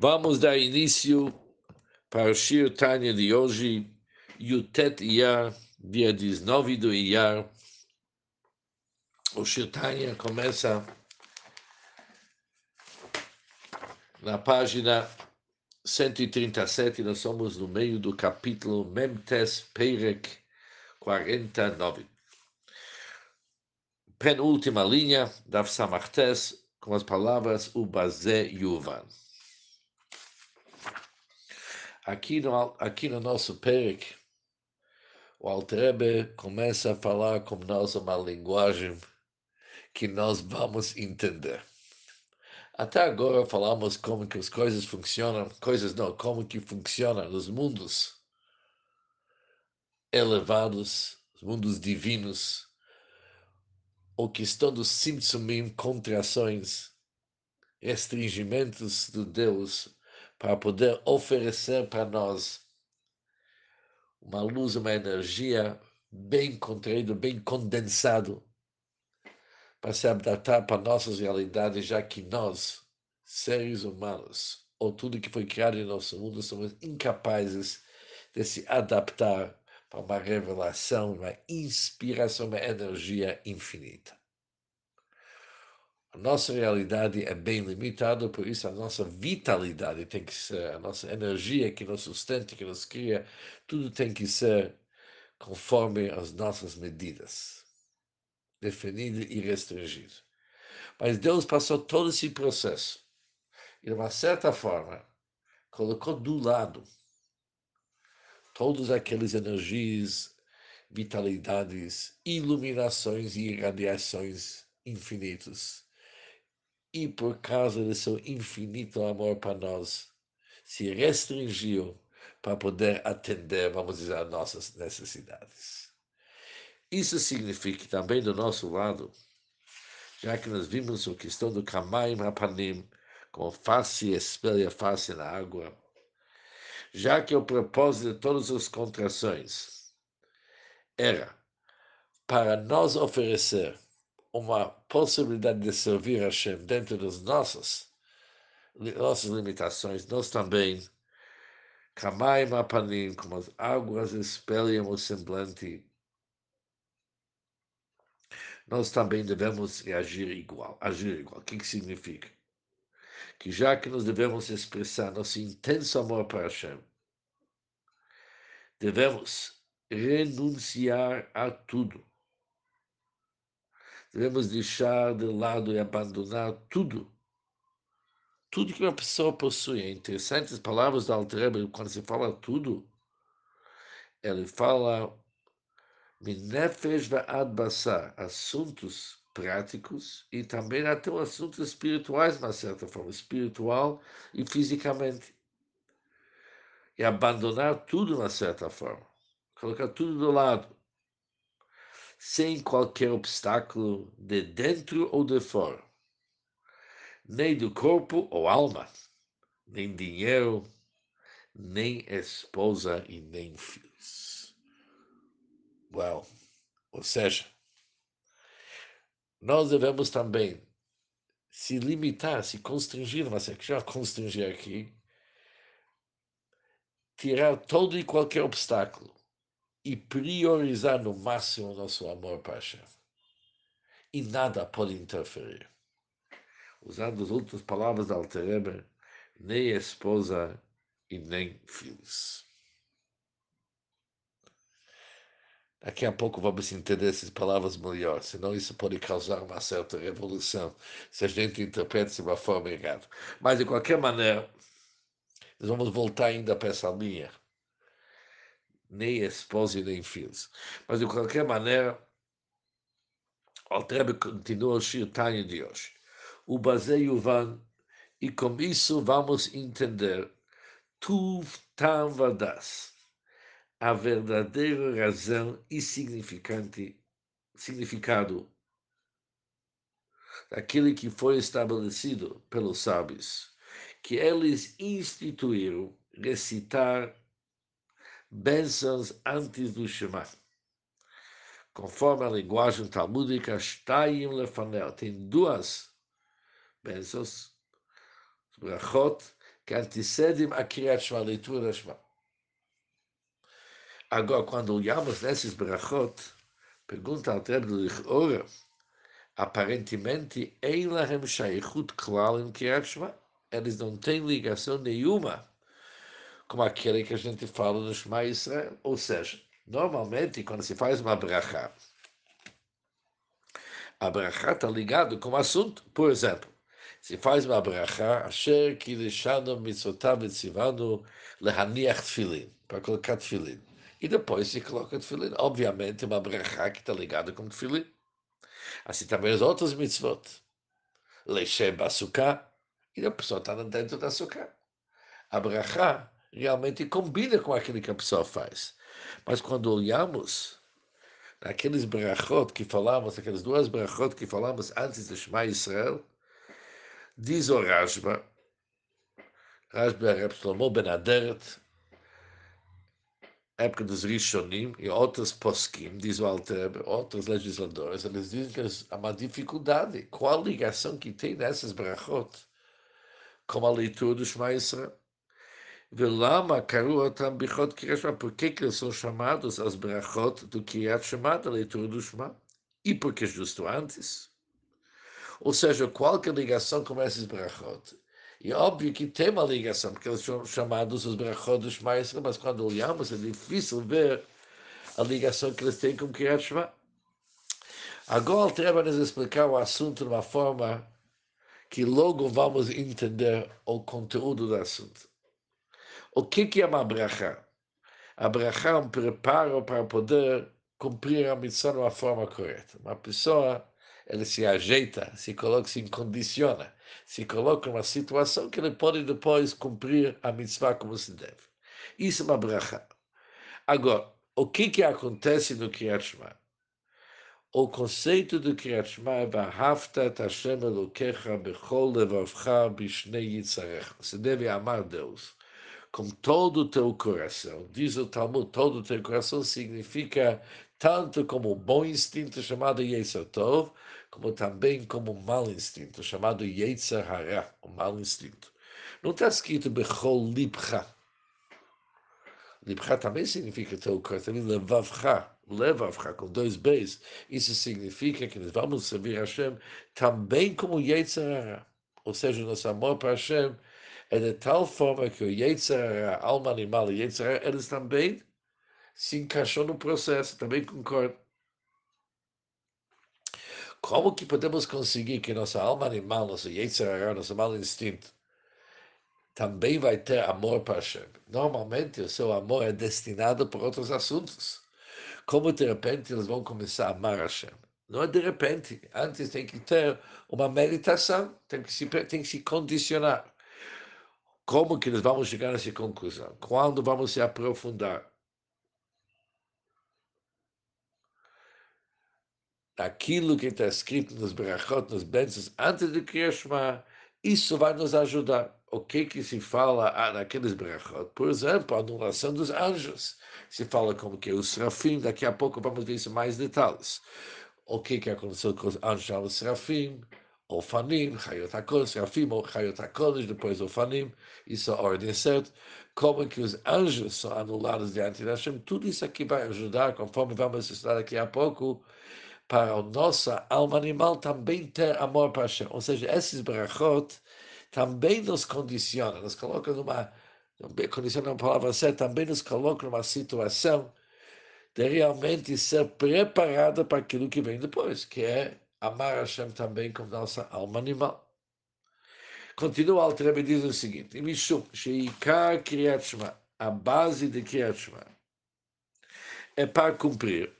Vamos dar início para o Shir Tanya de hoje, Yutet Iyar, dia 19 do Iyar. O Shir Tanya começa na página 137, nós somos no meio do capítulo Memtes Peirek 49. Penúltima linha, Dav Samartes, com as palavras Ubazé Yuvan. Aqui no, aqui no nosso Perek, o Altrebe começa a falar com nós uma linguagem que nós vamos entender. Até agora falamos como que as coisas funcionam, coisas não, como que funcionam nos mundos elevados, os mundos divinos, ou questão dos simtsumim, contrações, restringimentos do Deus para poder oferecer para nós uma luz, uma energia bem contraída, bem condensado, para se adaptar para nossas realidades, já que nós, seres humanos, ou tudo que foi criado em nosso mundo, somos incapazes de se adaptar para uma revelação, uma inspiração, uma energia infinita. Nossa realidade é bem limitada, por isso a nossa vitalidade tem que ser, a nossa energia que nos sustenta, que nos cria, tudo tem que ser conforme as nossas medidas, definido e restringido. Mas Deus passou todo esse processo e, de uma certa forma, colocou do lado todas aquelas energias, vitalidades, iluminações e irradiações infinitas e por causa do seu infinito amor para nós, se restringiu para poder atender, vamos dizer, as nossas necessidades. Isso significa que também do nosso lado, já que nós vimos a questão do Kamaim Rapanim, como face espelha face na água, já que o propósito de todas as contrações era para nós oferecer uma possibilidade de servir a Hashem dentro das nossas, nossas limitações, nós também, como as águas espelham o semblante, nós também devemos reagir igual, agir igual. O que, que significa? Que já que nós devemos expressar nosso intenso amor para Hashem, devemos renunciar a tudo devemos deixar de lado e abandonar tudo. Tudo que uma pessoa possui. É interessante as palavras da Altreba, quando se fala tudo, ele fala assuntos práticos e também até assuntos espirituais, de uma certa forma, espiritual e fisicamente. E abandonar tudo, de uma certa forma. Colocar tudo do lado sem qualquer obstáculo de dentro ou de fora, nem do corpo ou alma, nem dinheiro, nem esposa e nem filhos. Well, ou seja, nós devemos também se limitar, se constringir, mas é que já constringir aqui, tirar todo e qualquer obstáculo e priorizar no máximo nosso amor para Hashem. E nada pode interferir. Usando as outras palavras da Altereber, nem esposa e nem filhos. Daqui a pouco vamos entender essas palavras melhor, senão isso pode causar uma certa revolução, se a gente interpreta de uma forma errada. Mas, de qualquer maneira, nós vamos voltar ainda para essa linha nem esposa e nem filhos. Mas, de qualquer maneira, o Altrebe continua o Shir de hoje. O baseio e com isso vamos entender Tuv Tam Vadas, a verdadeira razão e significante, significado daquilo que foi estabelecido pelos sábios, que eles instituíram recitar bênçãos antes do Shema. Conforme a linguagem talmúdica, Shtayim Lefanel, tem duas bênçãos, brachot, que antecedem a Kriyat Shema, a leitura Shema. Agora, quando olhamos nesses brachot, pergunta ao Treb do Lichora, aparentemente, Eilahem Shaichut Klal em Kriyat Shema. Eles não têm ligação nenhuma com aquele que a gente fala no Shema Israel. Ou seja, normalmente, quando se faz uma brachá, a brachá está ligado com o assunto. Por exemplo, se faz uma brachá, Asher Kilishanu Mitzotav Etzivanu Lehaniach Tfilin, para colocar Tfilin. E depois se coloca Tfilin. Obviamente, uma brachá que está ligada com Tfilin. Assim também as outras mitzvot. Leishem Basukah. E a pessoa está dentro da açúcar. A brachá realmente combina com aquilo que a pessoa faz. Mas quando olhamos naqueles brachot que falamos, aquelas duas brachot que falamos antes do Shema Israel, diz o Rashba, Rashba Reb Shlomo Ben Aderet, época dos Rishonim e outros poskim, diz o Alter, outros legisladores, eles dizem que há uma dificuldade. Qual ligação que tem nessas brachot com a leitura do Shema Israel? Velama Karuotam Bichot Kriyat Shema, por que, que eles são chamados as brachot do Kriyat Shema, da leitura do Shema? E porque justo antes? Ou seja, qual que é ligação com esses brachot? E óbvio que tem uma ligação, porque eles são chamados os brachot dos mais, mas quando olhamos é difícil ver a ligação que eles têm com Kriyat Shema. Agora, treba nos explicar o assunto de uma forma que logo vamos entender o conteúdo do assunto. O que, que é uma brachá? A brachá é um preparo para poder cumprir a missão de uma forma correta. Uma pessoa ele se ajeita, se coloca, se condiciona, se coloca numa situação que ele pode depois cumprir a mitzvah como se deve. Isso é uma brachá. Agora, o que que acontece no Kriyat Shema? O conceito do Kriyat Shema é Vahafta Tashem Elokecha Bechol Levavcha Bishnei Yitzarecha. Você deve amar Deus com todo o teu coração. Diz o Talmud, todo o teu coração significa tanto como um bom instinto chamado Yetzer Tov, como também como um mau instinto chamado Yetzer Hara, o mau instinto. Não está escrito Bechol Libcha. Libcha também significa teu coração, Levavcha, Levavcha, com dois Bs. Isso significa que nós vamos servir Hashem também como Yetzer Hara. Ou seja, nosso amor para Hashem é de tal forma que o Yetzer, a alma animal e Yetzer, eles também se encaixam no processo, também concordo. Como que podemos conseguir que nossa alma animal, nosso Yetzer, nosso mau instinto, também vai ter amor para Hashem? Normalmente o seu amor é destinado para outros assuntos. Como de repente eles vão começar a amar Hashem? Não é de repente. Antes tem que ter uma meditação, tem que se, tem que se condicionar. Como que nós vamos chegar nessa conclusão? Quando vamos se aprofundar? Aquilo que está escrito nos brachot, nos bênçãos, antes de Kriyashma, isso vai nos ajudar. O que que se fala ah, naqueles brachot? Por exemplo, a anulação dos anjos. Se fala como que os serafim, daqui a pouco vamos ver isso mais detalhes. O que que aconteceu com os anjos os serafim? Ofanim, Chayot HaKodesh, Serafim, Chayot HaKodesh, depois Ofanim, isso é a ordem certa. Como que os anjos são anulados diante de Hashem, tudo isso aqui vai ajudar, conforme vamos estudar daqui a pouco, para a nossa alma animal também ter amor para Hashem. Ou seja, esses brachot também nos condicionam, nos colocam numa, condiciona uma palavra certa, também nos colocam numa situação de realmente ser preparada para aquilo que vem depois, que é amar Hashem também com nossa alma animal. Continua o Altrebe diz o seguinte: Mishum, Sheikar Kriyat Shema, a base de Kriyat Shema, é para cumprir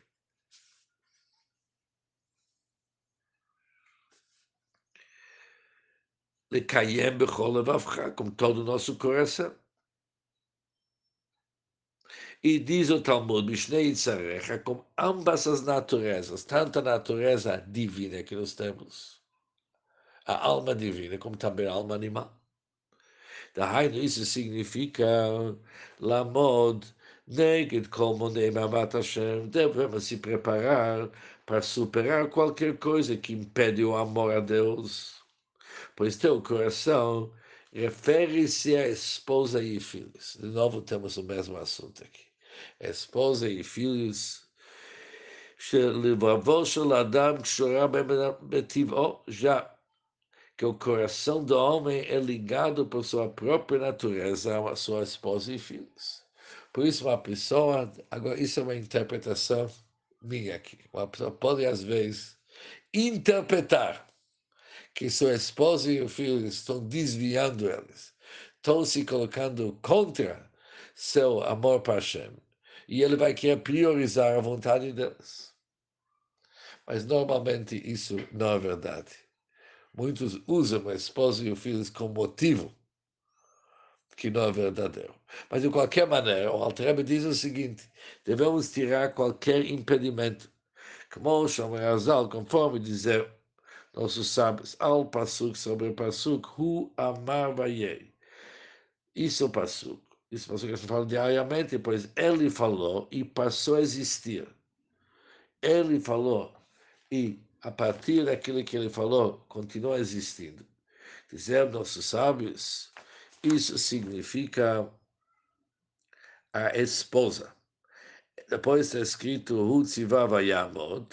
Bechol Levavcha, com todo o nosso coração. E diz o Talmud, Mishnei com ambas as naturezas, tanto a natureza divina que nós temos, a alma divina, como também a alma animal. Daí isso significa Lamod, Neged como Neimamat Hashem, devemos se preparar para superar qualquer coisa que impede o amor a Deus, pois teu coração refere-se à esposa e filhos. De novo, temos o mesmo assunto aqui Esposa e filhos. שלבבו של אדם קשורה בטבעו, já que o coração do homem é ligado por sua própria natureza a sua esposa e filhos. Por isso, uma pessoa, agora, isso é uma interpretação minha aqui. Uma pessoa pode, às vezes, interpretar que sua esposa e o filho estão desviando eles, estão se colocando contra seu amor para Hashem, e ele vai querer priorizar a vontade deles. Mas normalmente isso não é verdade. Muitos usam a esposa e o filho como motivo que não é verdadeiro. Mas, de qualquer maneira, o Altrebe diz o seguinte: devemos tirar qualquer impedimento. Como o Shomer conforme dizer nossos sábios, al pasuk sobre pasuk, hu amar vayei. Isso é o pasuk. Isso pasuk que diariamente, pois ele falou e passou a existir. Ele falou e a partir daquilo que ele falou, continua existindo. Dizer nossos sábios, isso significa a esposa. Depois está escrito Hutzivava Yamod,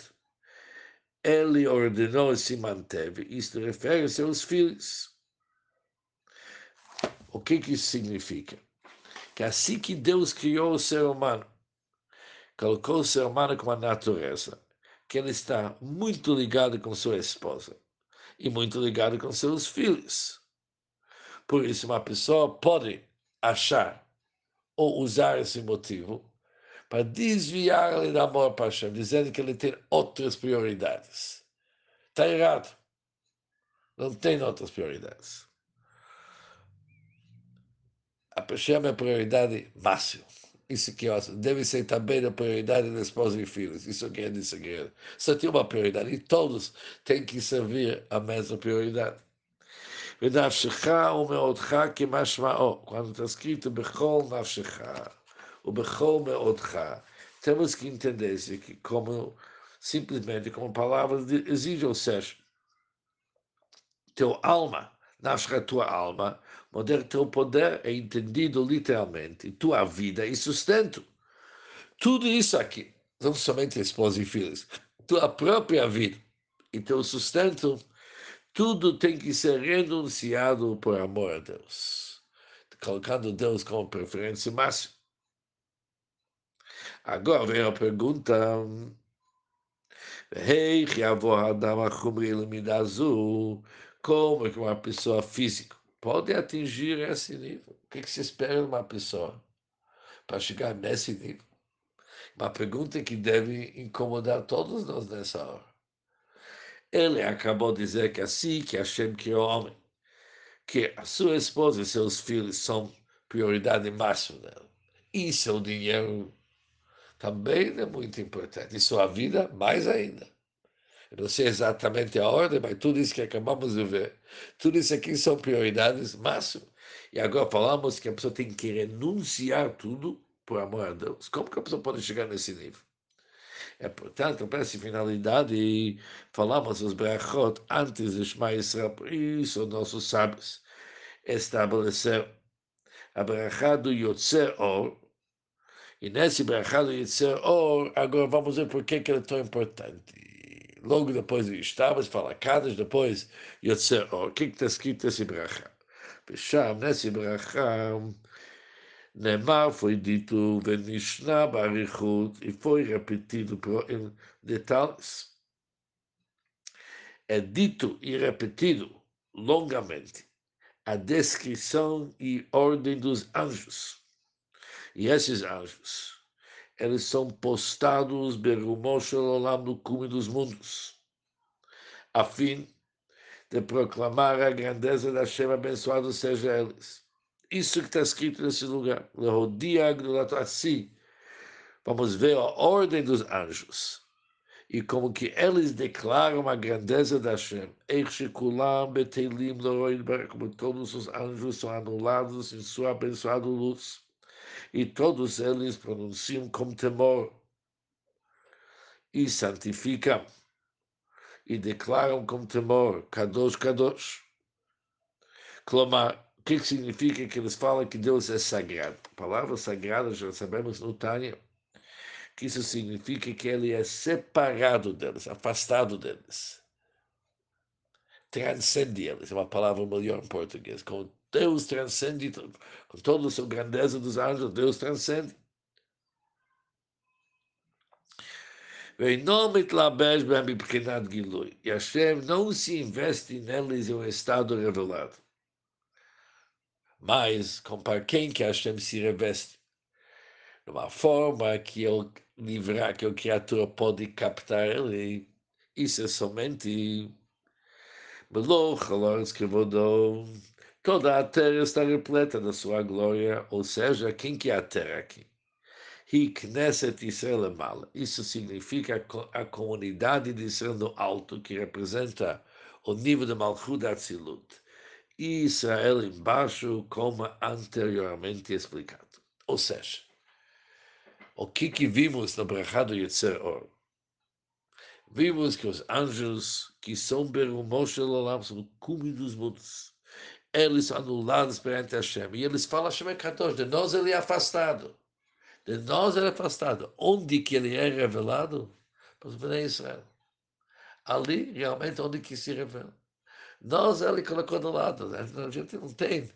ele ordenou e se manteve. Isto refere-se aos filhos. O que, que isso significa? Que assim que Deus criou o ser humano, colocou o ser humano com a natureza, que ele está muito ligado com sua esposa e muito ligado com seus filhos. Por isso, uma pessoa pode achar ou usar esse motivo para desviar-lhe da amor para Hashem, dizendo que ele tem outras prioridades. Está errado. Não tem outras prioridades A Hashem é a prioridade máxima. Isso que eu acho. Deve ser também a prioridade da esposa e filhos. Isso que é de segredo. Só tem uma prioridade. E todos têm que servir a mesma prioridade. ונפשך ומאודך כמשמעו. Quando está escrito בכל נפשך ובכל מאודך, temos que entender isso aqui como simplesmente como palavras exigem, ou seja, teu alma, nafshcha tua alma, poder teu poder é entendido literalmente, tua vida e sustento. Tudo isso aqui, não somente esposa e filhos, tua própria vida e teu sustento tudo tem que ser renunciado por amor a Deus, colocando Deus como preferência máxima. Agora vem a pergunta: como que uma pessoa física pode atingir esse nível? O que, se espera de uma pessoa para chegar nesse nível? Uma pergunta que deve incomodar todos nós nessa hora. Ele acabou de dizer que assim que Hashem criou o homem, que a sua esposa e seus filhos são prioridade máxima dela. E seu dinheiro também é muito importante. E sua vida, mais ainda. Eu não sei exatamente a ordem, mas tudo isso que acabamos de ver, tudo isso aqui são prioridades máximas. E agora falamos que a pessoa tem que renunciar tudo por amor a Deus. Como que a pessoa pode chegar nesse nível? É, portanto, para essa finalidade, falamos os brachot antes de Shema Israel, por isso nossos sábios estabeleceram a brachá do Yotzer Or, e nesse brachá do Yotzer Or, agora vamos ver por que, que ele é tão importante. Logo depois de fala Kadosh, depois Yotzer Or. O que está escrito nesse brachá? Becham, nesse brachá, Neymar foi dito Venishna Barichut e foi repetido em detalhes. É dito e repetido longamente a descrição e ordem dos anjos. E esses anjos, eles são postados Berumoshel no cume dos mundos, a fim de proclamar a grandeza da Hashem abençoado seja eles isso que está escrito nesse lugar. Assim, vamos ver a ordem dos anjos. E como que eles declaram a grandeza da Hashem. Como todos os anjos são anulados em sua abençoada luz. E todos eles pronunciam com temor. E santificam. E declaram com temor. Kadosh, Kadosh. Clamar que, que significa que eles falam que Deus é sagrado? A palavra sagrada, já sabemos no Tânia, que isso significa que ele é separado deles, afastado deles. Transcende eles, é uma palavra melhor em português. Com Deus transcende, com toda a sua grandeza dos anjos, Deus transcende. ואינו מתלבש בהם מבחינת גילוי. E Hashem não se investe neles em um estado revelado. Mas, com quem que Hashem se reveste? De uma forma que ele livrar, que a criatura pode captar ele. Isso é somente Meloch, Lawrence Kevodou. Toda a terra está repleta da sua glória, ou seja, quem que é a terra aqui? Hi Knesset Israel Mal. Isso significa a comunidade de Israel no alto, que representa o nível de Malchut Atzilut. E Israel embaixo, como anteriormente explicado. Ou seja, o que, que vimos no Brachado Yetzer Or? Vimos que os anjos que são Berumoshe Olam são o cume dos mundos. Eles anulados perante Hashem. E eles falam Hashem é Kadosh. De nós ele é afastado de nós ele é afastado. Onde que ele é revelado? Para os Israel. Ali, realmente, onde que se revela. Nós ele colocou do lado. A gente não tem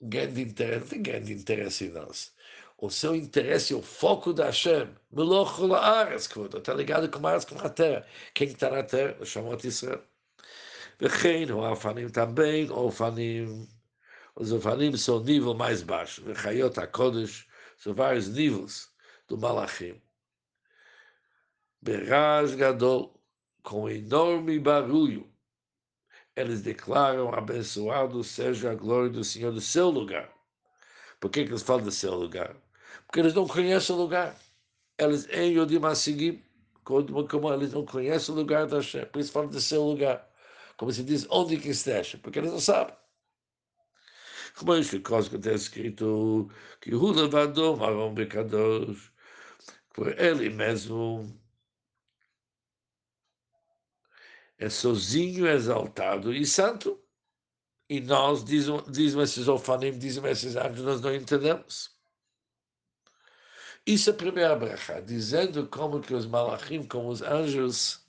grande interesse, não tem grande interesse em nós. O seu interesse, o foco da Hashem, Meloch Laaretz, está ligado com a com a terra. Quem está na terra? Chamou de Israel. Vechein, o Alfanim também, o Alfanim, os Alfanim são nível mais baixo. Vechayot kodesh são vários níveis do Malachim. Beraz Gadol, com enorme barulho, eles declaram: abençoado seja a glória do Senhor do seu lugar. Por que, eles falam do seu lugar? Porque eles não conhecem o lugar. Eles em Yodim Asigim, como eles não conhecem o lugar da Hashem, por isso falam do seu lugar como se diz, onde é que esteja, porque eles não sabem. Como é que está escrito que o levador marrom pecador, por ele mesmo é sozinho é exaltado e santo. E nós, dizem, dizem esses ofanim, dizem esses anjos, nós não entendemos. Isso é a primeira brecha dizendo como que os malachim, como os anjos,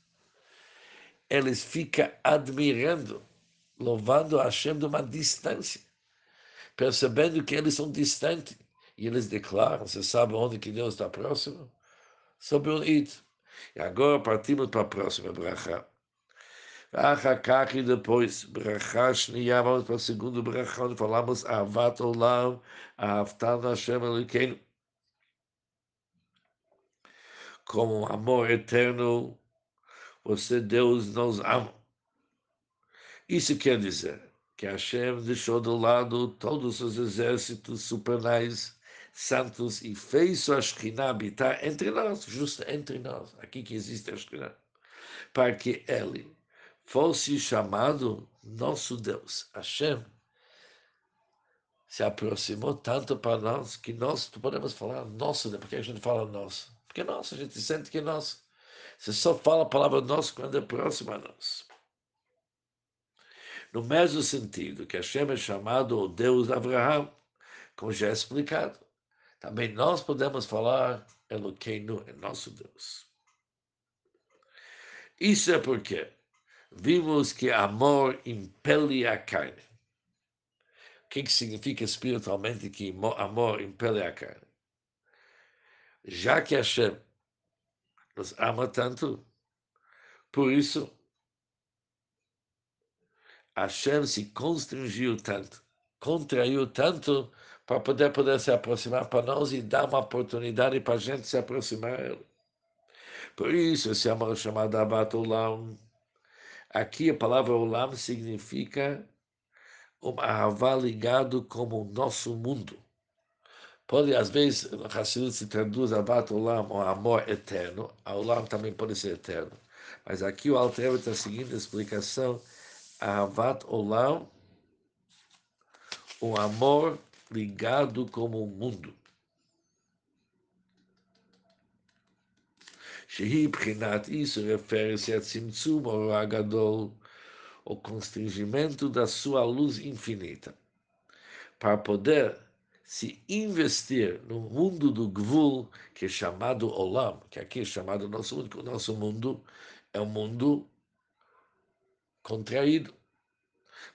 eles ficam admirando, louvando a Hashem de uma distância percebendo que eles são distantes. E eles declaram, você sabe onde que Deus está próximo? Sobre o Id. E agora partimos para a próxima bracha. ואחר e depois, ברכה שנייה, vamos para o segundo ברכה, onde falamos אהבת עולם, אהבתנו השם אלוקינו. Como um amor eterno, você, Deus, nos ama. Isso quer dizer, que Hashem deixou de lado todos os exércitos supernais santos e fez sua Shekhinah habitar entre nós, justo entre nós, aqui que existe a Shekhinah, para que ele fosse chamado nosso Deus, Hashem, se aproximou tanto para nós que nós podemos falar nosso Deus. Por que a gente fala nosso? Porque é nosso, a gente sente que é nosso. Você só fala a palavra nosso quando é próximo a nós. No mesmo sentido que Hashem é chamado o Deus de Abraão, como já é explicado. Também nós podemos falar Eloqueinu é nosso Deus. Isso é porque vimos que amor impele a carne. O que, que significa espiritualmente que amor impele a carne? Já que Hashem nos ama tanto, por isso Hashem se constrangiu tanto, contraiu tanto para poder, poder se aproximar para nós e dar uma oportunidade para a gente se aproximar Ele. Por isso, esse amor chamado Abat Olam, aqui a palavra Olam significa um ahavá ligado como o nosso mundo. Pode, às vezes, Hassidut se traduz Abat Olam, o amor eterno. A Olam também pode ser eterno. Mas aqui o Alter está seguindo a explicação Ahavat Olam, o amor ligado como o mundo. Isso refere-se a Tzimtzum Agadol, o constrangimento da sua luz infinita. para poder se investir no mundo do Gvul, que é chamado Olam, que aqui é chamado nosso mundo, o nosso mundo é um mundo contraído.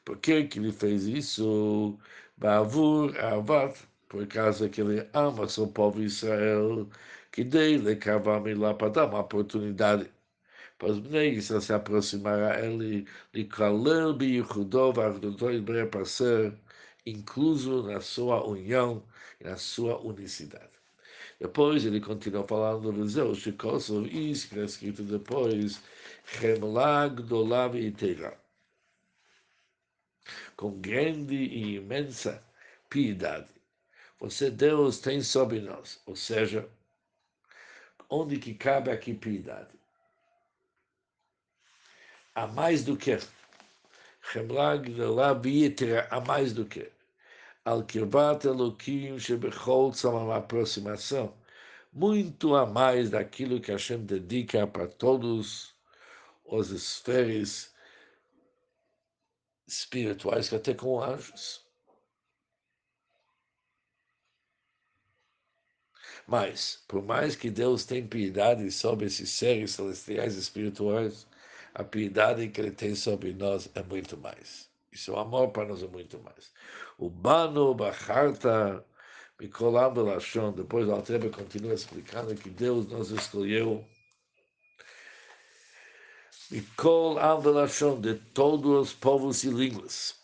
Por que, que ele fez isso? Bavur Avat, por causa que ele ama seu povo Israel, que dele cavame lá para dar uma oportunidade para os se aproximar a ele, de Kalel Biyuchudov, para ser incluso na sua união e na sua unicidade. Depois ele continua falando no Zeu, Shikosov, isso que é escrito depois, Chemlag Dolav e. Com grande e imensa piedade. Você, Deus, tem sobre nós. Ou seja, onde que cabe aqui piedade? Há mais do que. Chemlag Dolav e Teira, há mais do que al kirvat Eloquim shebechol tzamam, aproximação, muito a mais daquilo que Hashem dedica para todos os esferas espirituais, que até com anjos. Mas, por mais que Deus tenha piedade sobre esses seres celestiais espirituais, a piedade que Ele tem sobre nós é muito mais. Isso é o amor para nós é muito mais. O Bano Bacharta Mikolam Belashon. Depois o Altreba continua explicando que Deus nos escolheu Mikol Am Belashon de todos os povos e línguas.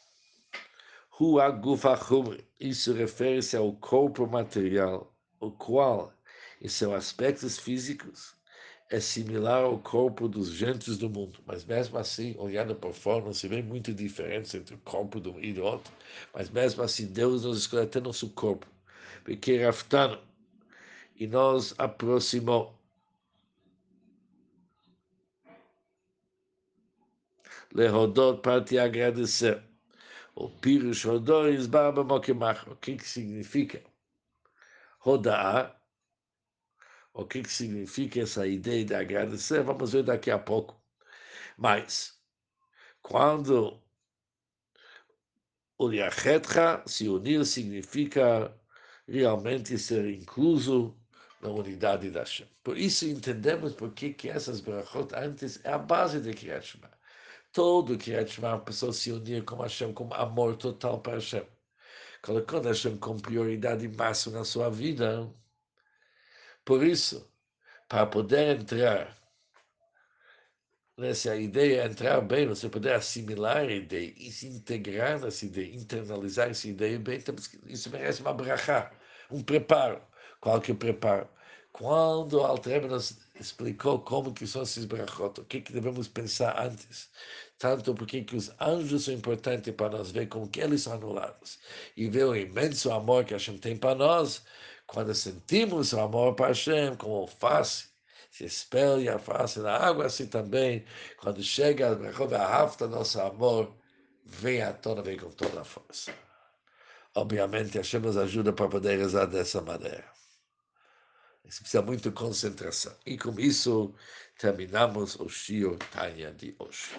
Isso refere-se ao corpo material, o qual, em seus aspectos físicos, é similar ao corpo dos gentes do mundo, mas mesmo assim, olhando por fora, não se vê muito diferença entre o corpo de um e do outro, mas mesmo assim, Deus nos escolheu até nosso corpo, porque Raftano, e nos aproximou. Lehodot para te agradecer. O Pirush Rodor Barba Mokemach. O que significa? Rodar o que, que significa essa ideia de agradecer? Vamos ver daqui a pouco. Mas, quando o Yachetra se unir significa realmente ser incluso na unidade da Hashem. Por isso entendemos por que essas brachot antes é a base de Kriyat Shema. Todo Kriyat Shema, a pessoa se unir com Hashem, com amor total para Hashem. Colocando Hashem com prioridade máxima na sua vida, por isso, para poder entrar nessa ideia, entrar bem, você poder assimilar a ideia e se integrar nessa ideia, internalizar essa ideia bem, isso merece uma brachá, um preparo. Qual que é o preparo? Quando o Altrebe nos explicou como que são esses brachot, o que, que devemos pensar antes, tanto porque que os anjos são importantes para nós ver como que eles são anulados, e ver o imenso amor que a gente tem para nós, quando sentimos o amor para Hashem, como face se espelha a face na água, assim também, quando chega a rafta, nosso amor vem à tona, vem com toda a força. Obviamente, Hashem nos ajuda para poder rezar dessa maneira. Isso precisa muito concentração. E com isso, terminamos o Shio Tanya de hoje.